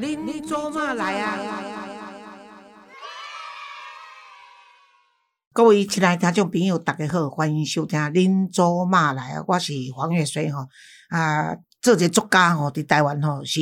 恁做嘛来啊？各位亲爱听众朋友，大家好，欢迎收听《恁做嘛来啊》。我是黄月水吼，啊，做一个作家吼，伫台湾吼是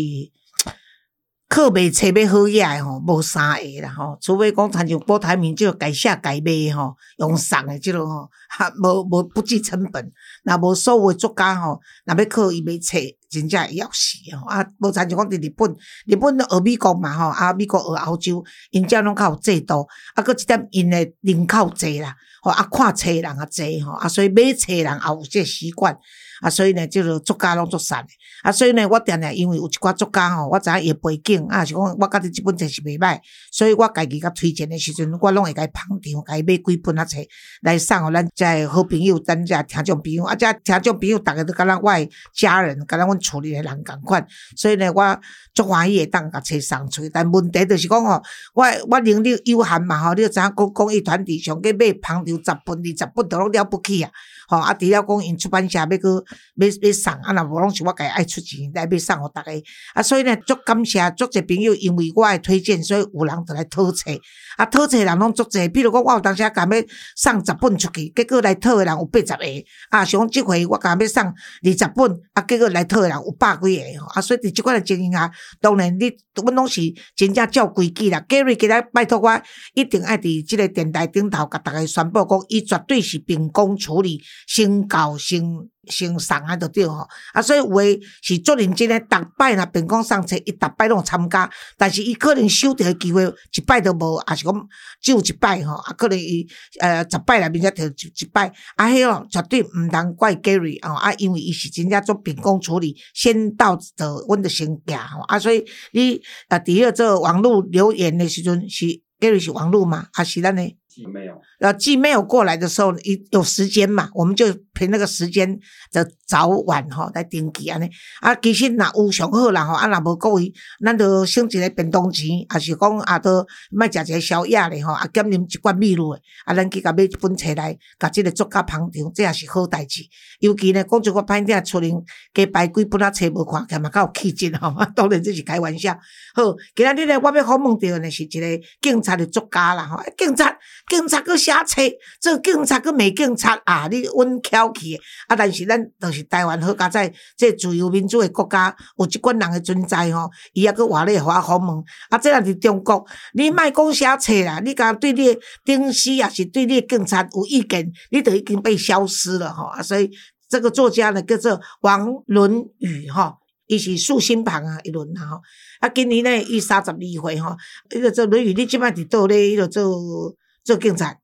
靠卖册要好野诶吼，无三个啦吼，除非讲参像郭台铭即个改写改卖吼，用送诶即落吼，哈，无无不计成本。若无所有诶作家吼，若要靠伊卖册。真正会要死吼！啊，无参像讲伫日本，日本学美国嘛吼，啊，美国学欧洲，因遮拢较有制度，啊，搁一点因诶人口济啦，吼，啊，看册人也济吼，啊，所以买册人也有即个习惯。啊，所以呢，即个作家拢做散诶。啊，所以呢，我定定因为有一寡作家吼，我知影伊诶背景，啊，是讲我觉即本册是袂歹，所以我家己甲推荐诶时阵，我拢会甲伊捧场，甲伊买几本啊册来送互咱遮好朋友，咱遮听众朋友，啊，遮听众朋友逐个都敢若我诶家人，敢若阮处理诶人共款，所以呢，我足欢喜会当甲册送出去。但问题就是讲吼，我我能力有限嘛吼，你知影讲公益团体上计买捧场十本、二十本都拢了不起啊！吼，啊，除了讲因出版社要搁要要送，啊，若无拢是我家爱出钱来要送互逐个，啊，所以呢，足感谢足侪朋友，因为我诶推荐，所以有人就来讨册，啊，讨册人拢足侪，比如讲我有当时啊，敢要送十本出去，结果来讨诶人有八十个，啊，像即回我敢要送二十本，啊，结果来讨人有百几个，吼，啊，所以伫即款诶情形下，当然你阮拢是真正照规矩啦。Gary 今日拜托我一定爱伫即个电台顶头甲逐个宣布讲，伊绝对是秉公处理。先搞先先送啊，就对吼。啊，所以有诶是做认真诶，逐摆若变讲上册，伊逐摆拢参加，但是伊可能收着诶机会一摆都无，也是讲只有一摆吼。啊，可能伊呃十摆内面才摕一一摆，啊，迄哦绝对毋通怪 Gary 哦。啊，因为伊是真正做秉公处理，先到的阮着先行吼。啊，所以你啊，第二做网络留言诶时阵是 Gary 是网络嘛，还是咱诶？没有，呃，既没有过来的时候，一有时间嘛，我们就凭那个时间的早晚吼来登记安尼。啊，其实若有上好啦吼，啊若无各位，咱就省一个便当钱，也是讲啊，都卖食一个宵夜咧吼，啊减啉一罐米露诶，啊咱去甲买一本册来，甲即个作家捧场，这也是好代志。尤其呢，讲一个歹听，出人加排几本啊册无看，起嘛较有气质吼。当然这是开玩笑。好，今日呢，我要访问到呢是一个警察的作家啦吼，警察。警察搁写册，做警察搁骂警察啊！你阮巧气啊！但是咱著是台湾好加在，这自由民主诶国家，有即款人诶存在吼，伊抑搁活咧互我访问。啊，这若是中国，你莫讲写册啦，你甲对你顶司也是对你警察有意见，你都已经被消失了吼。啊，所以这个作家呢叫做王伦宇吼，伊是竖心旁啊一轮吼。啊，今年呢伊三十二岁吼，伊个做论语，你即摆伫倒咧？伊个做。做警察，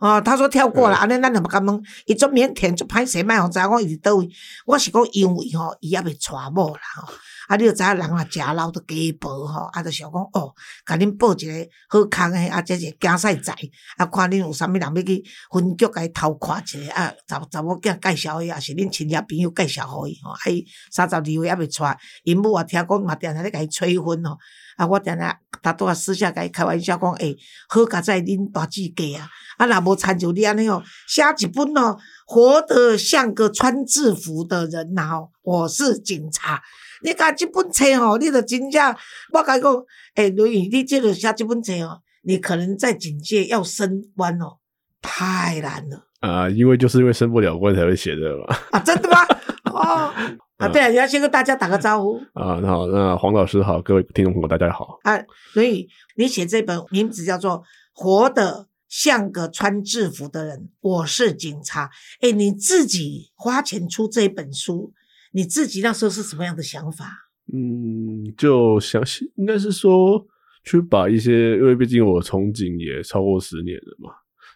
哦，他说跳过了，安尼咱就不敢问，伊做腼腆做歹势，卖互知影讲伊伫倒位。我是讲因为吼，伊也未娶某啦吼，啊，你著知影人啊，食老都加报吼，啊，著想讲哦，甲恁报一个好康诶，啊，这是竞赛仔，啊，看恁有啥物人要去分局甲伊偷看一下，啊，查查某囝介绍伊，也是恁亲戚朋友介绍互伊吼，啊，伊三十二岁还未娶，因母啊听讲嘛，定定咧甲伊催婚吼。啊，我定定，他都啊私下甲伊开玩笑讲，诶，好佳在恁大志家啊，啊，若无参照你安尼哦，写一本哦，活得像个穿制服的人呐吼，我是警察，你看这本册哦，你著真正，我甲伊讲，诶，刘宇，你即个写这本册哦，你可能在警界要升官哦，太难了。啊，因为就是因为升不了官才会写的嘛。啊，真的吗？哦。啊，对啊，你要先跟大家打个招呼啊。那好，那黄老师好，各位听众朋友大家好啊。所以你写这本名字叫做《活得像个穿制服的人》，我是警察。哎，你自己花钱出这本书，你自己那时候是什么样的想法？嗯，就相信应该是说去把一些，因为毕竟我从警也超过十年了嘛，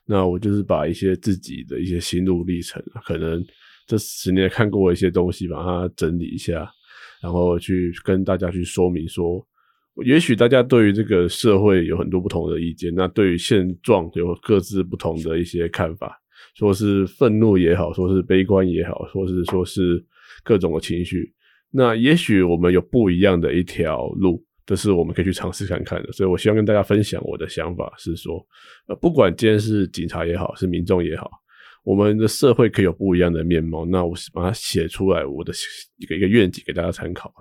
那我就是把一些自己的一些心路历程，可能。这十年看过一些东西，把它整理一下，然后去跟大家去说明说，也许大家对于这个社会有很多不同的意见，那对于现状有各自不同的一些看法，说是愤怒也好，说是悲观也好，说是说是各种的情绪，那也许我们有不一样的一条路，这是我们可以去尝试看看的。所以我希望跟大家分享我的想法是说，呃，不管今天是警察也好，是民众也好。我们的社会可以有不一样的面貌，那我是把它写出来，我的一个一个愿景给大家参考。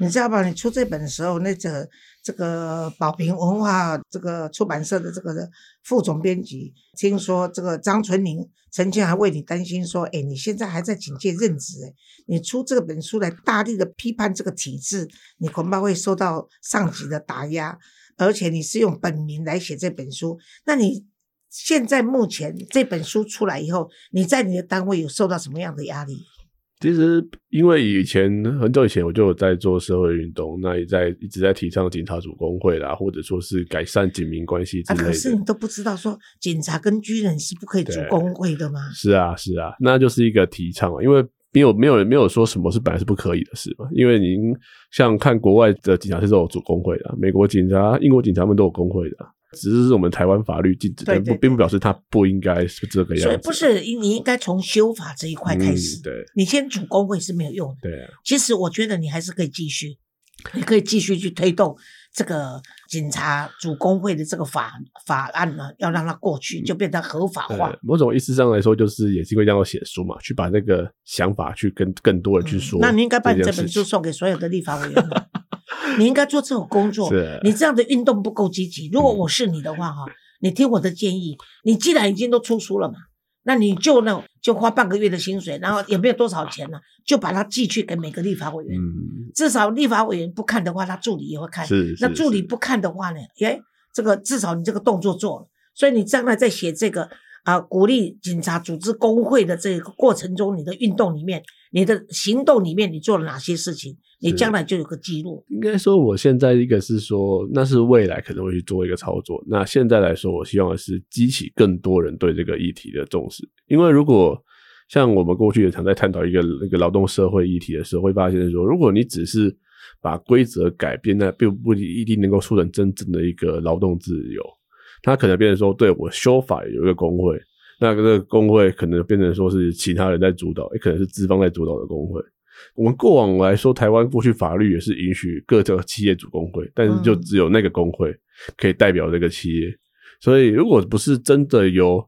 你知道吧？你出这本的时候，那个这个宝平文化这个出版社的这个副总编辑，听说这个张纯宁曾经还为你担心说，哎，你现在还在警界任职，哎，你出这本书来大力的批判这个体制，你恐怕会受到上级的打压，而且你是用本名来写这本书，那你现在目前这本书出来以后，你在你的单位有受到什么样的压力？其实，因为以前很久以前我就有在做社会运动，那也在一直在提倡警察组工会啦，或者说是改善警民关系之类的。可是你都不知道说，警察跟军人是不可以组工会的吗？是啊，是啊，那就是一个提倡嘛，因为没有没有没有说什么是本来是不可以的事嘛。因为您像看国外的警察是都有组工会的，美国警察、英国警察们都有工会的。只是我们台湾法律禁止，但不并不表示它不应该是这个样子。所以不是你应该从修法这一块开始。对，你先主工会是没有用的。对，其实我觉得你还是可以继续，你可以继续去推动这个警察主工会的这个法法案呢，要让它过去，就变成合法化。某种意思上来说，就是也是因为这样写书嘛，去把那个想法去跟更多人去说。那你应该把你这本书送给所有的立法委员。你应该做这种工作。你这样的运动不够积极。如果我是你的话，哈，你听我的建议。你既然已经都出书了嘛，那你就那就花半个月的薪水，然后也没有多少钱了，就把它寄去给每个立法委员。至少立法委员不看的话，他助理也会看。那助理不看的话呢？耶，这个至少你这个动作做了。所以你将来在写这个啊，鼓励警察组织工会的这个过程中，你的运动里面，你的行动里面，你做了哪些事情？你将来就有个记录。应该说，我现在一个是说，那是未来可能会去做一个操作。那现在来说，我希望的是激起更多人对这个议题的重视。因为如果像我们过去也常在探讨一个那个劳动社会议题的时候，会发现说，如果你只是把规则改变，那并不一定能够促成真正的一个劳动自由。它可能变成说，对我修法有一个工会，那个工会可能变成说是其他人在主导，也可能是资方在主导的工会。我们过往来说，台湾过去法律也是允许各个企业主工会，但是就只有那个工会可以代表这个企业。所以，如果不是真的由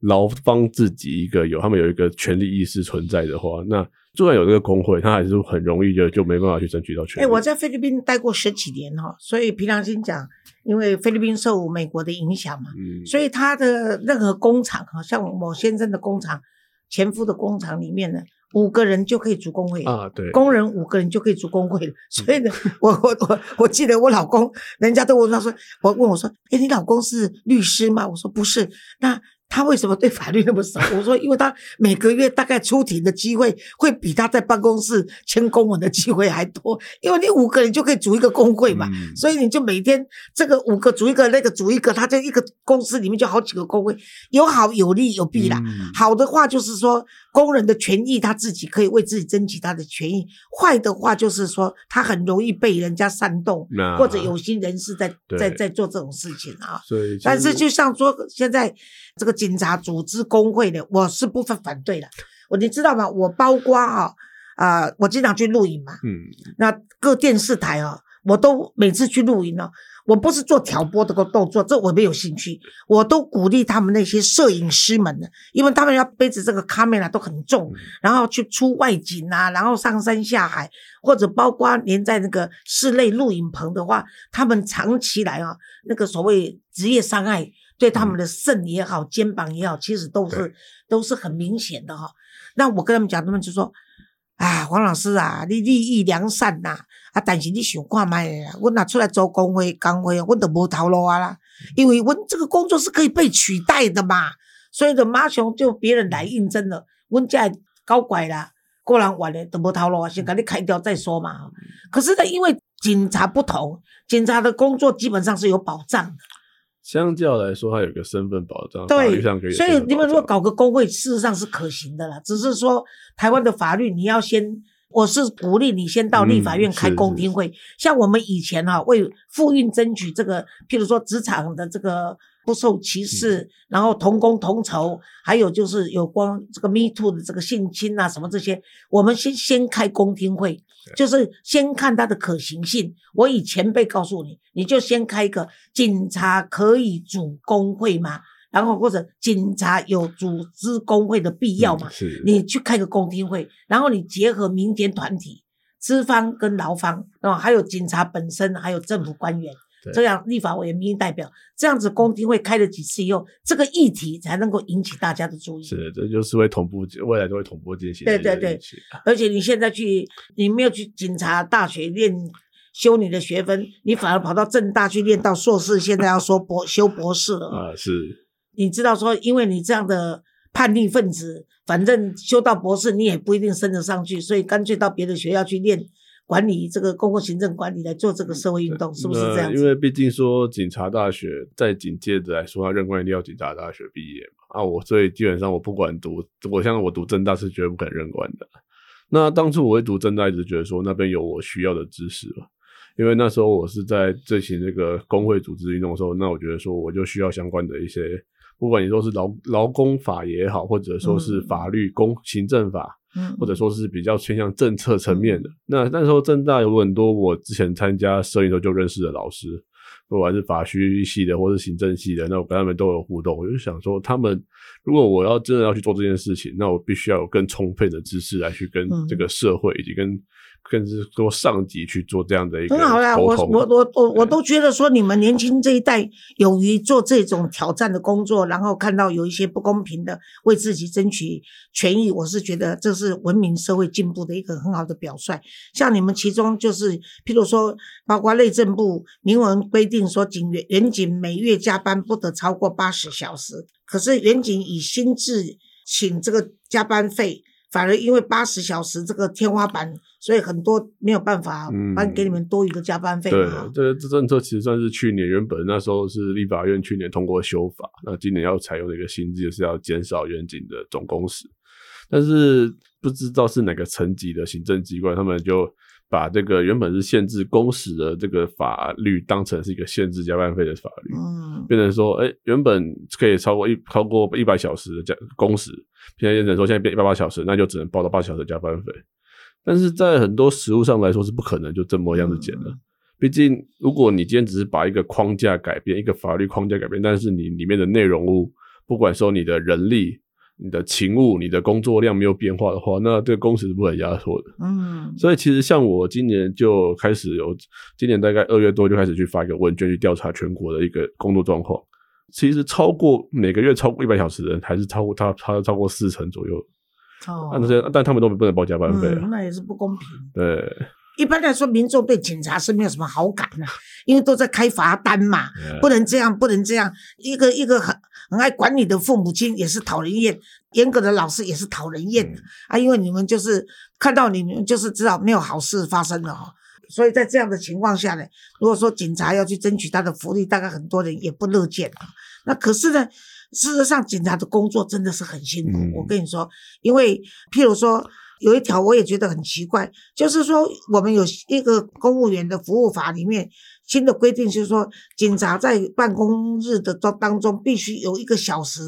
劳方自己一个有他们有一个权利意识存在的话，那就算有这个工会，他还是很容易就就没办法去争取到权利。哎，我在菲律宾待过十几年哈，所以凭良心讲，因为菲律宾受美国的影响嘛，所以他的任何工厂哈，像某先生的工厂、前夫的工厂里面呢。五个人就可以组工会啊，对，工人五个人就可以组工会了。所以呢，我我我我记得我老公，人家都问他说，我问我说，哎，你老公是律师吗？我说不是，那。他为什么对法律那么熟？我说，因为他每个月大概出庭的机会会比他在办公室签公文的机会还多。因为你五个人就可以组一个工会嘛，所以你就每天这个五个组一个，那个组一个，他就一个公司里面就好几个工会，有好有利有弊啦。好的话就是说工人的权益他自己可以为自己争取他的权益，坏的话就是说他很容易被人家煽动，或者有心人士在在在做这种事情啊。但是就像说现在这个。警察组织工会的，我是不反反对的。我你知道吗？我包括哈啊，我经常去录影嘛。嗯。那各电视台啊，我都每次去录影呢，我不是做挑拨这个动作，这我没有兴趣。我都鼓励他们那些摄影师们的，因为他们要背着这个卡梅拉都很重，然后去出外景啊，然后上山下海，或者包括连在那个室内录影棚的话，他们长期来啊，那个所谓职业伤害。对他们的肾也好，肩膀也好，其实都是都是很明显的哈。那我跟他们讲，他们就说：“啊，黄老师啊，你利益良善呐，啊，但是你想看卖啦，我拿出来做工会工会，我都无头路啊啦。因为我这个工作是可以被取代的嘛，所以的马上就别人来应征了，我这搞怪啦，个人完了都无头路啊，先给你开掉再说嘛。可是呢，因为警察不同，警察的工作基本上是有保障的。”相较来说，它有个身份保障，对，可以。所以你们如果搞个工会，事实上是可行的啦。只是说台湾的法律，你要先，我是鼓励你先到立法院开公听会。像我们以前哈，为妇运争取这个，譬如说职场的这个不受歧视，然后同工同酬，还有就是有关这个 Me Too 的这个性侵啊什么这些，我们先先开公听会。就是先看它的可行性。我以前辈告诉你，你就先开一个警察可以组工会吗？然后或者警察有组织工会的必要嘛？是，你去开个公听会，然后你结合民间团体，资方跟劳方啊，还有警察本身，还有政府官员，对这样立法委员、民意代表，这样子公听会开了几次以后，这个议题才能够引起大家的注意。是，这就是会同步，未来都会同步进行对对对。而且你现在去，你没有去警察大学练修你的学分，你反而跑到正大去练到硕士，现在要说博修博士了。啊，是你知道说，因为你这样的叛逆分子，反正修到博士你也不一定升得上去，所以干脆到别的学校去练管理这个公共行政管理来做这个社会运动，是不是这样因为毕竟说警察大学在警界的来说，他任官一定要警察大学毕业嘛。啊，我所以基本上我不管读，我像我读政大是绝对不可能任官的。那当初我会读政大，一直觉得说那边有我需要的知识嘛。因为那时候我是在进行这个工会组织运动的时候，那我觉得说我就需要相关的一些，不管你说是劳劳工法也好，或者说是嗯法律、公行政法，嗯或者说是比较偏向政策层面的。那那时候正大有很多我之前参加摄影候就认识的老师，不管是法学系的或是行政系的，那我跟他们都有互动。我就想说，他们如果我要真的要去做这件事情，那我必须要有更充沛的知识来去跟嗯这个社会以及跟更是说上级去做这样的一个很好啦，我。我我我我都觉得说，你们年轻这一代勇于做这种挑战的工作，然后看到有一些不公平的，为自己争取权益，我是觉得这是文明社会进步的一个很好的表率。像你们其中就是，譬如说，包括内政部明文规定说，警员员警每月加班不得超过八十小时，可是员警以薪资请这个加班费。反而因为八十小时这个天花板，所以很多没有办法嗯颁给你们多余的加班费对。，这这政策其实算是去年原本那时候是立法院去年通过修法，那今年要采用的一个新制是要减少远景的总工时，但是不知道是哪个层级的行政机关，他们就把这个原本是限制工时的这个法律当成是一个限制加班费的法律，嗯，变成说，哎、原本可以超过一超过一百小时的加工时，现在变成说现在变一百八小时，那就只能报到八小时加班费。但是在很多实物上来说是不可能就这么样子减的。毕竟，如果你今天只是把一个框架改变，一个法律框架改变，但是你里面的内容物，不管说你的人力、你的勤务、你的工作量没有变化的话，那这个工时是不能压缩的。嗯，所以其实像我今年就开始有，今年大概二月多就开始去发一个问卷去调查全国的一个工作状况。其实超过每个月超过一百小时的人，还是超过他他超过四成左右。哦但是但他们都不能报加班费啊。嗯，那也是不公平。对，一般来说，民众对警察是没有什么好感的、因为都在开罚单嘛，嗯不能这样，不能这样。一个一个很很爱管你的父母亲也是讨人厌，严格的老师也是讨人厌的、嗯啊，因为你们就是看到你们就是知道没有好事发生了哦。所以在这样的情况下呢，如果说警察要去争取他的福利，大概很多人也不乐见啊。那可是呢，事实上警察的工作真的是很辛苦。嗯我跟你说，因为譬如说有一条我也觉得很奇怪，就是说我们有一个公务员的服务法里面新的规定，就是说警察在办公日的当当中必须有一个小时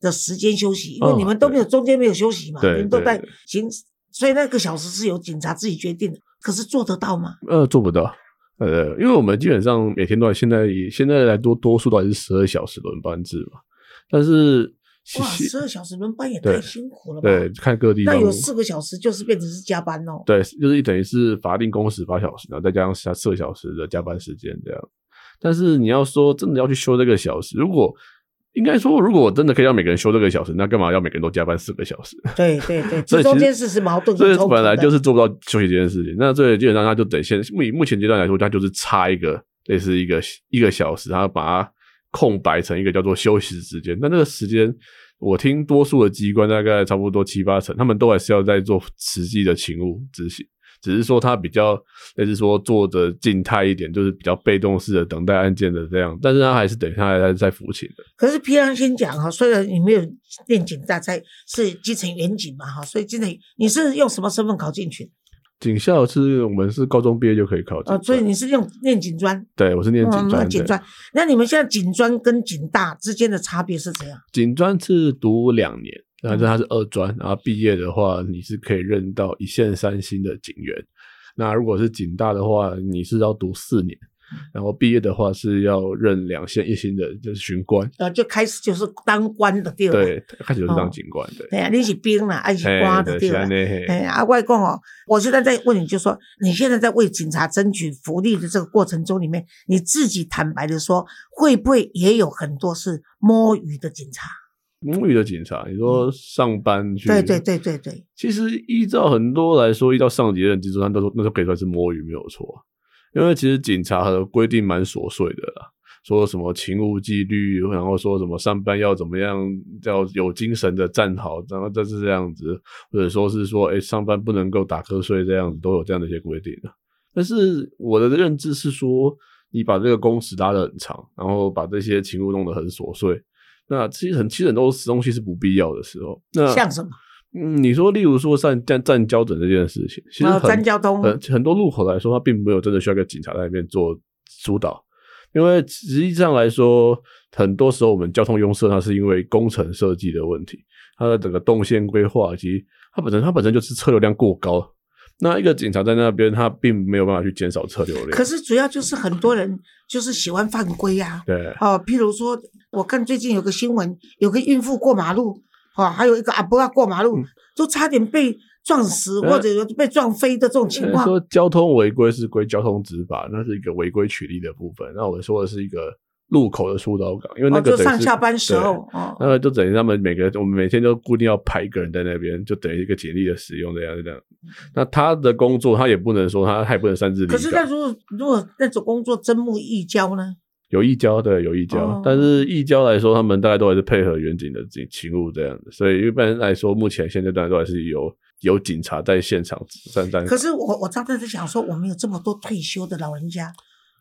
的时间休息，因为哦你们都没有中间没有休息嘛，对你们都在行，所以那个小时是由警察自己决定的。可是做得到吗？呃，做不到。呃，因为我们基本上每天都在，现在以现在来多多数都还是十二小时轮班制嘛。但是哇，其十二小时轮班也太辛苦了吧？对，看各地那有四个小时就是变成是加班哦。对，就是等于是法定工时八小时，然后再加上下四个小时的加班时间这样。但是你要说真的要去休这个小时，如果应该说，如果我真的可以让每个人休这个小时，那干嘛要每个人都加班四个小时？对 对对，这中间是是矛盾所以。本来就是做不到休息这件事情。那所以基本上他就得先目以目前阶段来说，他就是差一个类似一个一个小时，他把它空白成一个叫做休息时间。但那个时间，我听多数的机关大概差不多七八成，他们都还是要在做实际的勤务执行。只是说他比较类似说做的静态一点，就是比较被动式的等待案件的这样，但是他还是等他还是在服勤的。可是平常先讲哈，虽然你没有练警大在是基层员警嘛哈，所以今天你是用什么身份考进去？警校是我们是高中毕业就可以考警哦，所以你是用念警专，对我是念警嗯专嗯。警专。那你们现在警专跟警大之间的差别是怎样？警专是读两年，然后嗯它是二专，然后毕业的话，你是可以任到一线三星的警员。那如果是警大的话，你是要读四年。然后毕业的话是要任两线一星的，就是巡官。呃，就开始就是当官的对了。对，开始就是当警官的。对啊，你是兵啦，还是官的对了。哎，阿外公哦，我现在在问你，就说你现在在为警察争取福利的这个过程中里面，你自己坦白的说，会不会也有很多是摸鱼的警察？摸鱼的警察，你说上班去？对对对对对。其实依照很多来说，依照上级认知，他都说那时候可以算是摸鱼没有错。因为其实警察的规定蛮琐碎的啦，说什么勤务纪律，然后说什么上班要怎么样，要有精神的站好，然后就是这样子，或者说是说，哎，上班不能够打瞌睡这样子，都有这样的一些规定的。但是我的认知是说，你把这个工时拉得很长，然后把这些勤务弄得很琐碎，那其实很其实很多东西是不必要的时候。那像什么？嗯，你说，例如说站站站交准这件事情，其实站交通很很多路口来说，它并没有真的需要一个警察在那边做疏导，因为实际上来说，很多时候我们交通拥塞，它是因为工程设计的问题，它的整个动线规划以及它本身它本身就是车流量过高，那一个警察在那边，他并没有办法去减少车流量。可是主要就是很多人就是喜欢犯规呀，对，哦，譬如说，我看最近有个新闻，有个孕妇过马路。哦，还有一个阿伯要过马路，都差点被撞死或者被撞飞的这种情况。说交通违规是归交通执法，那是一个违规取缔的部分。那我说的是一个路口的疏导岗，因为那个上下班时候，哦那个就等于他们每个我们每天都固定要排一个人在那边，就等于一个简历的使用这样这样。那他的工作他也不能说他他也不能擅自。可是那如果如果那种工作真木易交呢？有义交的有异交，但是义交来说，他们大概都还是配合远景的警勤务这样的，所以一般来说，目前现阶段都还是有有警察在现场站站。可是我我刚才在想说，我们有这么多退休的老人家，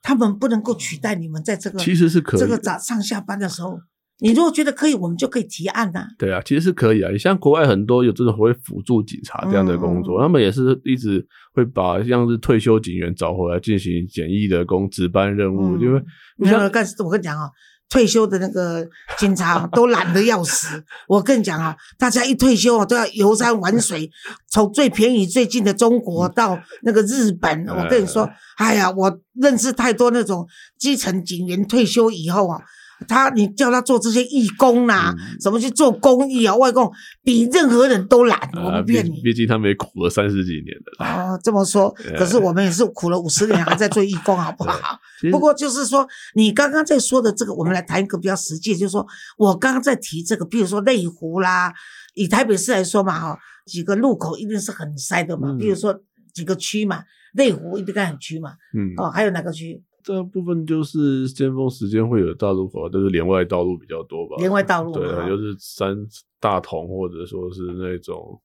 他们不能够取代你们在这个其实是可以这个早上下班的时候。你如果觉得可以，我们就可以提案呐。对啊，其实是可以啊。你像国外很多有这种会辅助警察这样的工作，他们也是一直会把像是退休警员找回来进行简易的工值班任务，因为你像干，我跟你讲啊，退休的那个警察都懒得要死。我跟你讲啊，大家一退休啊，都要游山玩水，从最便宜最近的中国到那个日本。我跟你说，哎呀，我认识太多那种基层警员退休以后啊。他，你叫他做这些义工呐，什么去做公益啊？外公比任何人都懒，我不骗你。毕竟他们也苦了三十几年了。哦，这么说，可是我们也是苦了五十年，还在做义工，好不好？不过就是说，你刚刚在说的这个，我们来谈一个比较实际，就是说我刚刚在提这个，比如说内湖啦，以台北市来说嘛，哈，几个路口一定是很塞的嘛。比如说几个区嘛，内湖一定很区嘛。嗯。哦，还有哪个区？这部分就是尖峰时间会有大路口，都是连外道路比较多吧。连外道路，对，就是三大同或者说是那种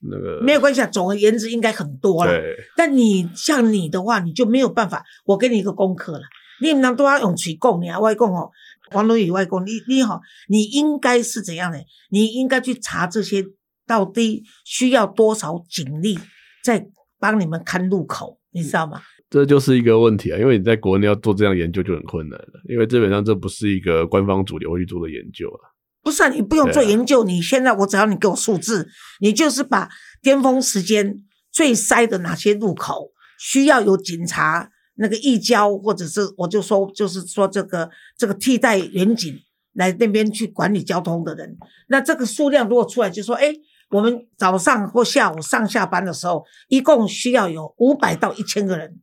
那个没有关系啊。总而言之，应该很多了。对。但你像你的话，你就没有办法。我给你一个功课了，你们都要用嘴供你啊，外供哦，黄龙宇外供，你你好，你应该是怎样的？你应该去查这些到底需要多少警力在帮你们看路口，你知道吗？这就是一个问题啊，因为你在国内要做这样研究就很困难了，因为基本上这不是一个官方主流会去做的研究啊。不是啊，你不用做研究，你现在我只要你给我数字，你就是把巅峰时间最塞的哪些路口需要有警察那个义交，或者是我就说就是说这个这个替代远警来那边去管理交通的人，那这个数量如果出来就说，哎，我们早上或下午上下班的时候，一共需要有五百到一千个人。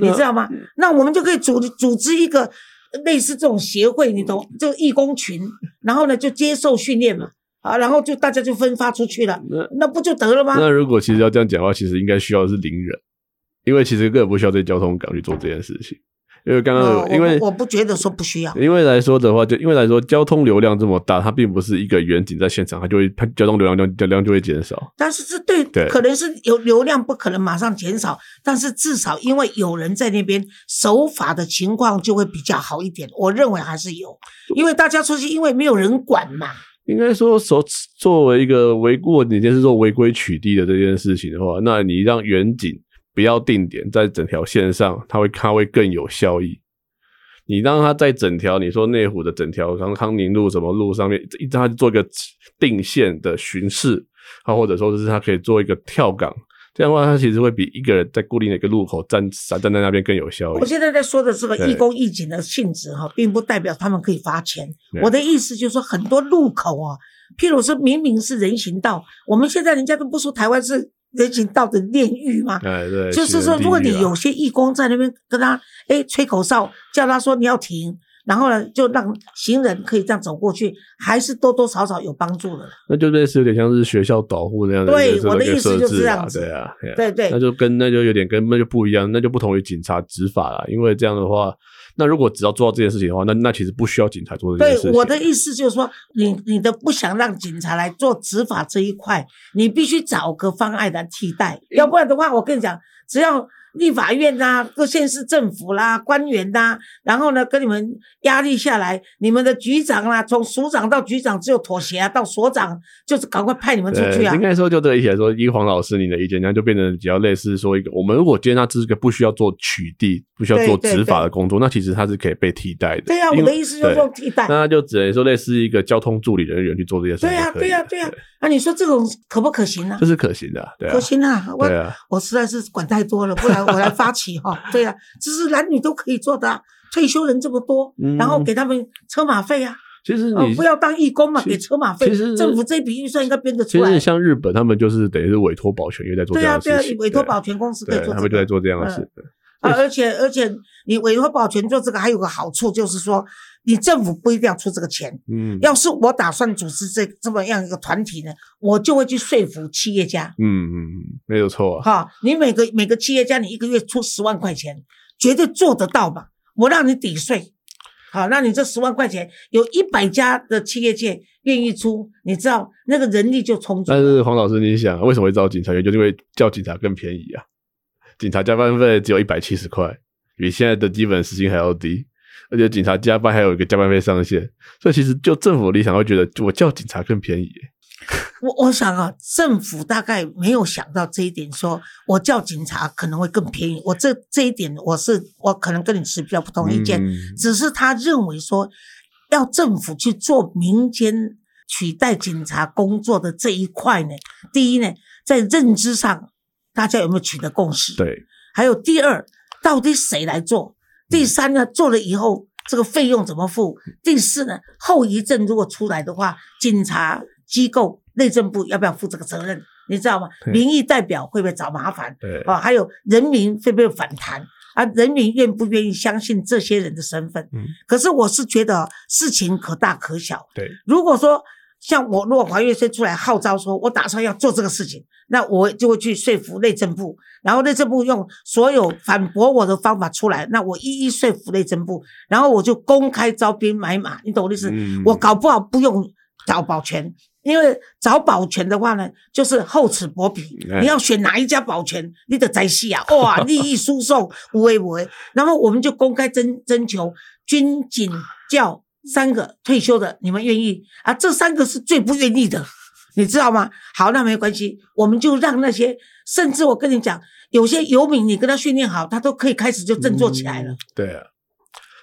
你知道吗？那我们就可以组组织一个类似这种协会，你懂？就义工群，然后呢就接受训练嘛，啊，然后就大家就分发出去了，那那不就得了吗？那如果其实要这样讲的话，其实应该需要的是零人，因为其实根本不需要在交通岗去做这件事情。因为刚刚，因为我不觉得说不需要。因为来说的话，就因为来说，交通流量这么大，它并不是一个远景在现场，它就会它交通流量量量就会减少。但是这对对，可能是有流量不可能马上减少，但是至少因为有人在那边守法的情况就会比较好一点。我认为还是有，因为大家出去，因为没有人管嘛。应该说，所作为一个违过，你就是说违规取缔的这件事情的话，那你让远景。不要定点在整条线上，它会它会更有效益。你让它在整条，你说内湖的整条康康宁路什么路上面，一它做一个定线的巡视，啊，或者说是它可以做一个跳岗这样的话，它其实会比一个人在固定的一个路口站站站在那边更有效益。我现在在说的这个义工义警的性质哈，并不代表他们可以罚钱。我的意思就是说，很多路口啊，譬如说明明是人行道，我们现在人家都不说台湾是人行道的炼狱嘛？哎，对，就是说，如果你有些义工在那边跟他哎吹口哨，叫他说你要停，然后呢就让行人可以这样走过去，还是多多少少有帮助的。那就类似有点像是学校导护那样的对我的意思就是这样子对啊，对啊对对那就跟那就有点跟那就不一样，那就不同于警察执法了。因为这样的话，那如果只要做到这件事情的话，那那其实不需要警察做这件对事情。我的意思就是说，你你的不想让警察来做执法这一块，你必须找个方案来替代，要不然的话，我跟你讲，只要立法院呐、各县市政府啦、官员呐、然后呢跟你们压力下来，你们的局长啦，从署长到局长只有妥协啊，到所长就是赶快派你们出去啊对应。该说就这个意思来说，依黄老师你的意见，那就变成比较类似说一个，我们如果今天它这是个不需要做取缔、不需要做执法的工作，那其实他是可以被替代的。对啊，我的意思就是说替代。那就只能说类似一个交通助理人员去做这些事情对呀、就可以了。对呀、对呀、那你说这种可不可行呢、这是可行的啊，对啊可，行啊，我啊。我实在是管太多了，不然我来发起哈。对啊、这是男女都可以做的、啊。退休人这么多，嗯然后给他们车马费啊，其实你，哦不要当义工嘛，给车马费其实。政府这笔预算应该编得其出来实。像日本，他们就是等于是委托保全员在做这对啊，对啊样的事情，，委托保全公司可以，做、这个，他们就在做这样的事。啊，而且而且你委托保全做这个还有个好处，就是说你政府不一定要出这个钱。嗯要是我打算组织这这么样一个团体呢，我就会去说服企业家。嗯嗯嗯，没有错啊。哈，你每个每个企业家，你一个月出十万块钱，绝对做得到嘛？我让你抵税，好，那你这十万块钱有一百家的企业界愿意出，你知道那个人力就充足但。是黄老师，你想为什么会招警察员？就是因为叫警察更便宜啊。警察加班费只有一百七十块，比现在的基本时薪还要低，而且警察加班还有一个加班费上限，所以其实就政府立场会觉得，我叫警察更便宜。我我想啊，政府大概没有想到这一点，说我叫警察可能会更便宜。我这这一点，我是我可能跟你持比较不同意见，嗯只是他认为说要政府去做民间取代警察工作的这一块呢，第一呢，在认知上大家有没有取得共识？对，还有第二，到底谁来做？第三呢，做了以后这个费用怎么付？第四呢，后遗症如果出来的话，警察机构、内政部要不要负这个责任？你知道吗？民意代表会不会找麻烦？对，啊，还有人民会不会反弹？啊，人民愿不愿意相信这些人的身份？嗯可是我是觉得事情可大可小。对，如果说像我，如果黄月生出来号召说，我打算要做这个事情，那我就会去说服内政部，然后内政部用所有反驳我的方法出来，那我一一说服内政部，然后我就公开招兵买马，你懂我的意思？嗯我搞不好不用找保全，因为找保全的话呢，就是厚此薄彼。哎你要选哪一家保全，你得在戏啊，哇，利益输送无为无为，然后我们就公开征征求军警教三个退休的，你们愿意啊？这三个是最不愿意的，你知道吗？好，那没关系，我们就让那些，甚至我跟你讲，有些游民你跟他训练好，他都可以开始就振作起来了。嗯对啊，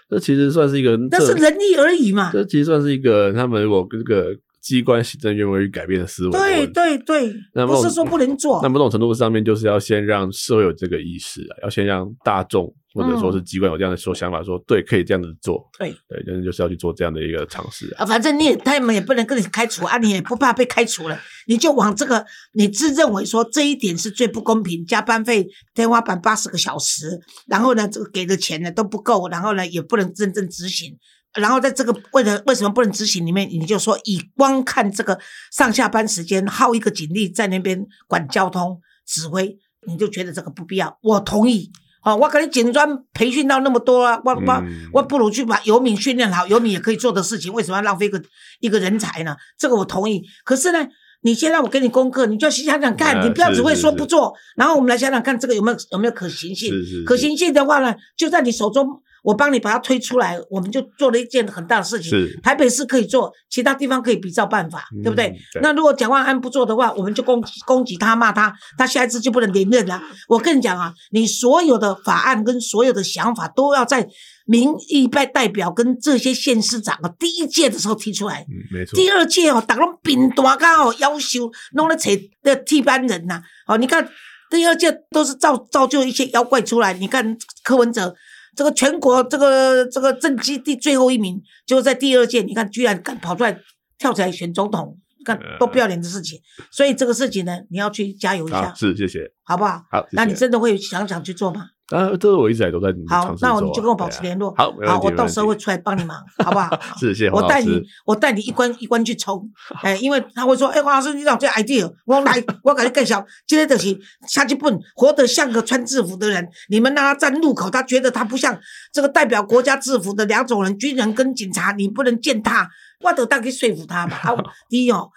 这其实算是一个，那是人力而已嘛。这其实算是一个他们如果这个机关行政愿不愿意改变的思维对。对对，那不是说不能做那。某种程度上面，就是要先让社会有这个意识啊，要先让大众或者说是机关有这样的说想法，说对，可以这样子做，对对，真的就是要去做这样的一个尝试啊。啊，反正你也他们也不能跟你开除啊，你也不怕被开除了，你就往这个你自认为说这一点是最不公平，加班费天花板八十个小时，然后呢，这个给的钱呢都不够，然后呢也不能真正执行。然后在这个为了为什么不能执行里面，你就说以光看这个上下班时间耗一个警力在那边管交通指挥，你就觉得这个不必要。我同意，哦，我可能警专培训到那么多啊，我我、嗯我不如去把游民训练好，游民也可以做的事情，为什么要浪费一个一个人才呢？这个我同意。可是呢，你先让我给你功课，你就想想看，啊你不要只会说不做，然后我们来想想看这个有没有有没有可行性。是是是可行性的话呢，就在你手中，我帮你把它推出来，我们就做了一件很大的事情。是台北市可以做，其他地方可以比照办法，对不对？嗯对那如果蒋万安不做的话，我们就攻击攻击他，骂他，他下一次就不能连任了。我跟你讲啊，你所有的法案跟所有的想法都要在民意代代表跟这些县市长啊第一届的时候提出来。嗯，没错，第二届哦，打拢平大家哦，要求弄了找的替班人呐、哦，你看第二届都是造造就一些妖怪出来。你看柯文哲这个全国这个这个政绩第最后一名，就在第二届，你看居然敢跑出来跳起来选总统，看多不要脸的事情。所以这个事情呢，你要去加油一下，是谢谢，好不好？好，那你真的会想想去做吗？啊，这是我一直来都在好，那我你就跟我保持联络。好，好，我到时候会出来帮你忙，好不好？是，谢谢我带你，我带你一关一关去冲。哎，因为他会说，哎，黄老师，你有这 idea，我来，我给你介绍。今天就是下去笨，活得像个穿制服的人。你们让他站路口，他觉得他不像这个代表国家制服的两种人，军人跟警察，你不能践踏。我得当去说服他嘛。第一哦，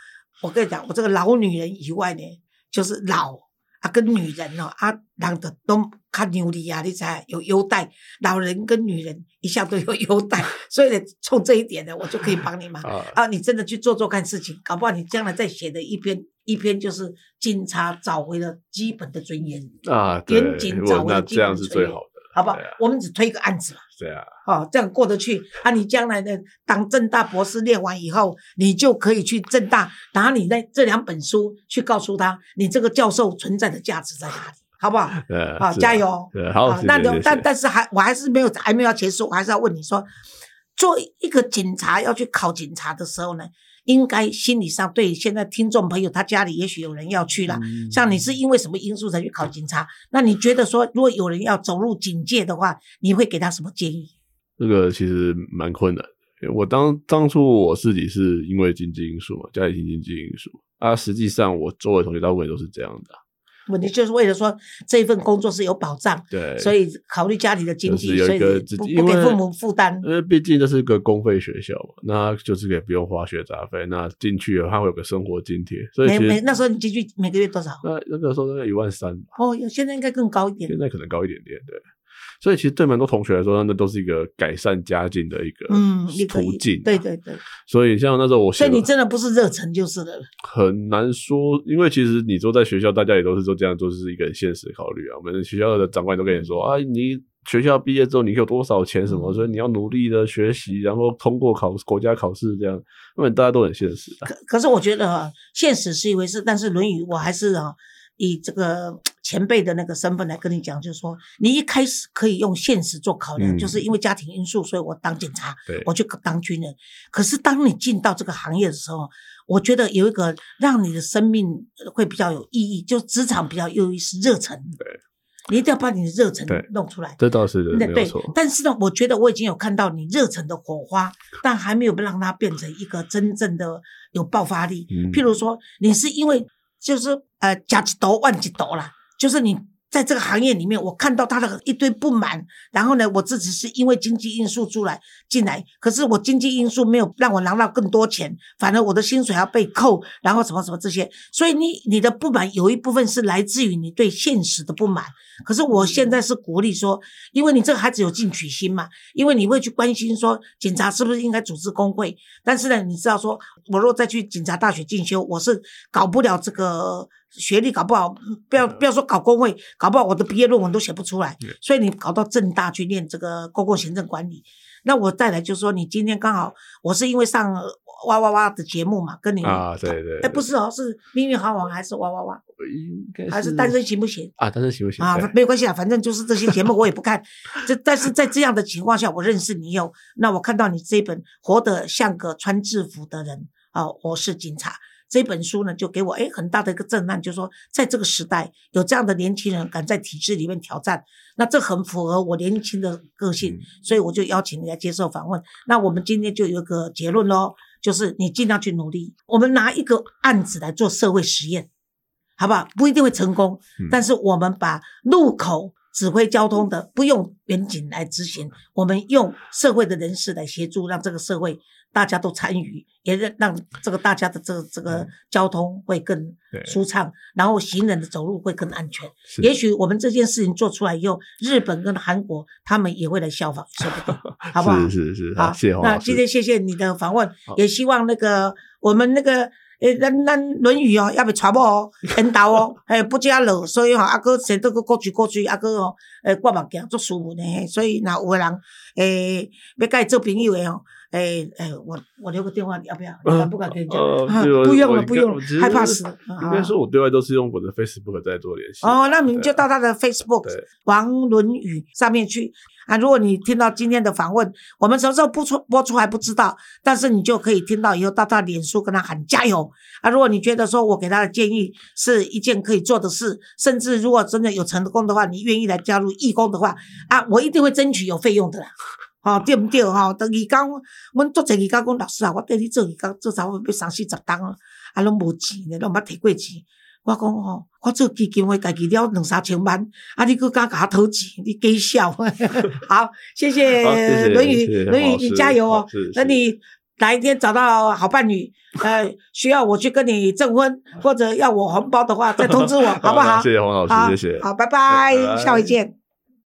我跟你讲，我这个老女人以外呢，就是老。啊，跟女人哦，啊，两个都看牛力啊，你才有优待。老人跟女人一向都有优待，所以呢，冲这一点呢，我就可以帮你忙。啊，你真的去做做看事情，搞不好你将来再写的一篇一篇就是警察找回了基本的尊严啊，严谨找回了基本尊严。好不好？我们只推一个案子嘛。对啊。哦，这样过得去。啊，你将来呢当正大博士念完以后，你就可以去正大拿你的这两本书去告诉他，你这个教授存在的价值在哪里，好不好？对。好，加油。对，好。那但但是还我还是没有还没有结束，我还是要问你说，做一个警察要去考警察的时候呢？应该心理上对现在听众朋友，他家里也许有人要去了。像你是因为什么因素才去考警察？那你觉得说，如果有人要走入警界的话，你会给他什么建议？这个其实蛮困难。我当当初我自己是因为经济因素嘛，家里经济因素啊，实际上我周围同学大部分都是这样的。问题就是为了说这一份工作是有保障，对，所以考虑家里的经济，所以不不给父母负担。因为毕竟这是一个公费学校嘛，那就是也不用花学杂费，那进去的话会有个生活津贴。所以每每那时候你进去每个月多少？那那个时候大概一万三。哦，现在应该更高一点。现在可能高一点点，对。所以其实对蛮多同学来说，那都是一个改善家境的一个嗯途径。对对对。所以像那时候我，所以你真的不是热忱就是了。很难说，因为其实你说在学校，大家也都是说这样做是一个很现实的考虑啊。我们学校的长官都跟你说啊，你学校毕业之后你有多少钱什么，所以你要努力的学习，然后通过考国家考试这样。因为大家都很现实。可可是我觉得哈，现实是一回事，但是《论语》我还是啊。以这个前辈的那个身份来跟你讲，就是说，你一开始可以用现实做考量，就是因为家庭因素，所以我当警察，我就当军人。可是当你进到这个行业的时候，我觉得有一个让你的生命会比较有意义，就职场比较有意思，热忱。对，你一定要把你的热忱弄出来。这倒是的，对。但是呢，我觉得我已经有看到你热忱的火花，但还没有让它变成一个真正的有爆发力。譬如说，你是因为。就是呃，甲几多万几多啦，就是你。在这个行业里面，我看到他的一堆不满，然后呢，我自己是因为经济因素出来进来，可是我经济因素没有让我拿到更多钱，反而我的薪水要被扣，然后什么什么这些，所以你你的不满有一部分是来自于你对现实的不满。可是我现在是鼓励说，因为你这个孩子有进取心嘛，因为你会去关心说警察是不是应该组织工会，但是呢，你知道说我若再去警察大学进修，我是搞不了这个。学历搞不好，不要不要说搞工会，搞不好我的毕业论文都写不出来。所以你搞到正大去念这个公共行政管理，那我再来就是说，你今天刚好我是因为上哇哇哇的节目嘛，跟你啊对对，哎不是哦，是命运好王还是哇哇哇？应该还是单身行不行啊？单身行不行啊？没有关系啊，反正就是这些节目我也不看。这但是在这样的情况下，我认识你有，那我看到你这本活得像个穿制服的人啊，我是警察。这本书呢，就给我哎很大的一个震撼，就是说在这个时代有这样的年轻人敢在体制里面挑战，那这很符合我年轻的个性，所以我就邀请你来接受访问。那我们今天就有一个结论喽，就是你尽量去努力。我们拿一个案子来做社会实验，好不好？不一定会成功，但是我们把路口指挥交通的不用远景来执行，我们用社会的人士来协助，让这个社会。大家都参与，也让让这个大家的这个这个交通会更舒畅，然后行人的走路会更安全。也许我们这件事情做出来以后，日本跟韩国他们也会来效仿，说不定，好不好？是是是，好，谢谢那今天谢谢你的访问，也希望那个我们那个诶，咱咱《论语 》哦，要被传播哦，引导哦，诶，不加落，所以吼，阿哥写这个过去过去，阿哥哦，诶，挂目镜做书文的，所以那有个人诶，要甲伊做朋友的吼。哎哎，我我留个电话，你要不要？你敢不敢跟人家？呃啊对我不用了，不用了害怕死了。应该啊说我对外都是用我的 Facebook 在做联系。哦，那你们就到他的 Facebook 王伦宇上面去啊。如果你听到今天的访问，我们什么时候播出播出还不知道，但是你就可以听到以后到他脸书跟他喊加油啊。如果你觉得说我给他的建议是一件可以做的事，甚至如果真的有成功的话，你愿意来加入义工的话啊，我一定会争取有费用的啦。哦，对不对？吼、等义工，阮做者义工讲老师啊，我缀你做义工做差不多要三四十单啊，啊，拢无钱呢，拢捌摕过钱。我讲吼、我做基金会家己了两三千万，啊，你佫敢甲我讨钱，你假笑。好，谢谢好谢谢伦宇，谢谢伦宇你加油哦等你哪一天找到好伴侣，呃，需要我去跟你证婚，或者要我红包的话，再通知我，好不好？谢谢黄老师，谢谢。好，拜拜拜，拜下回见。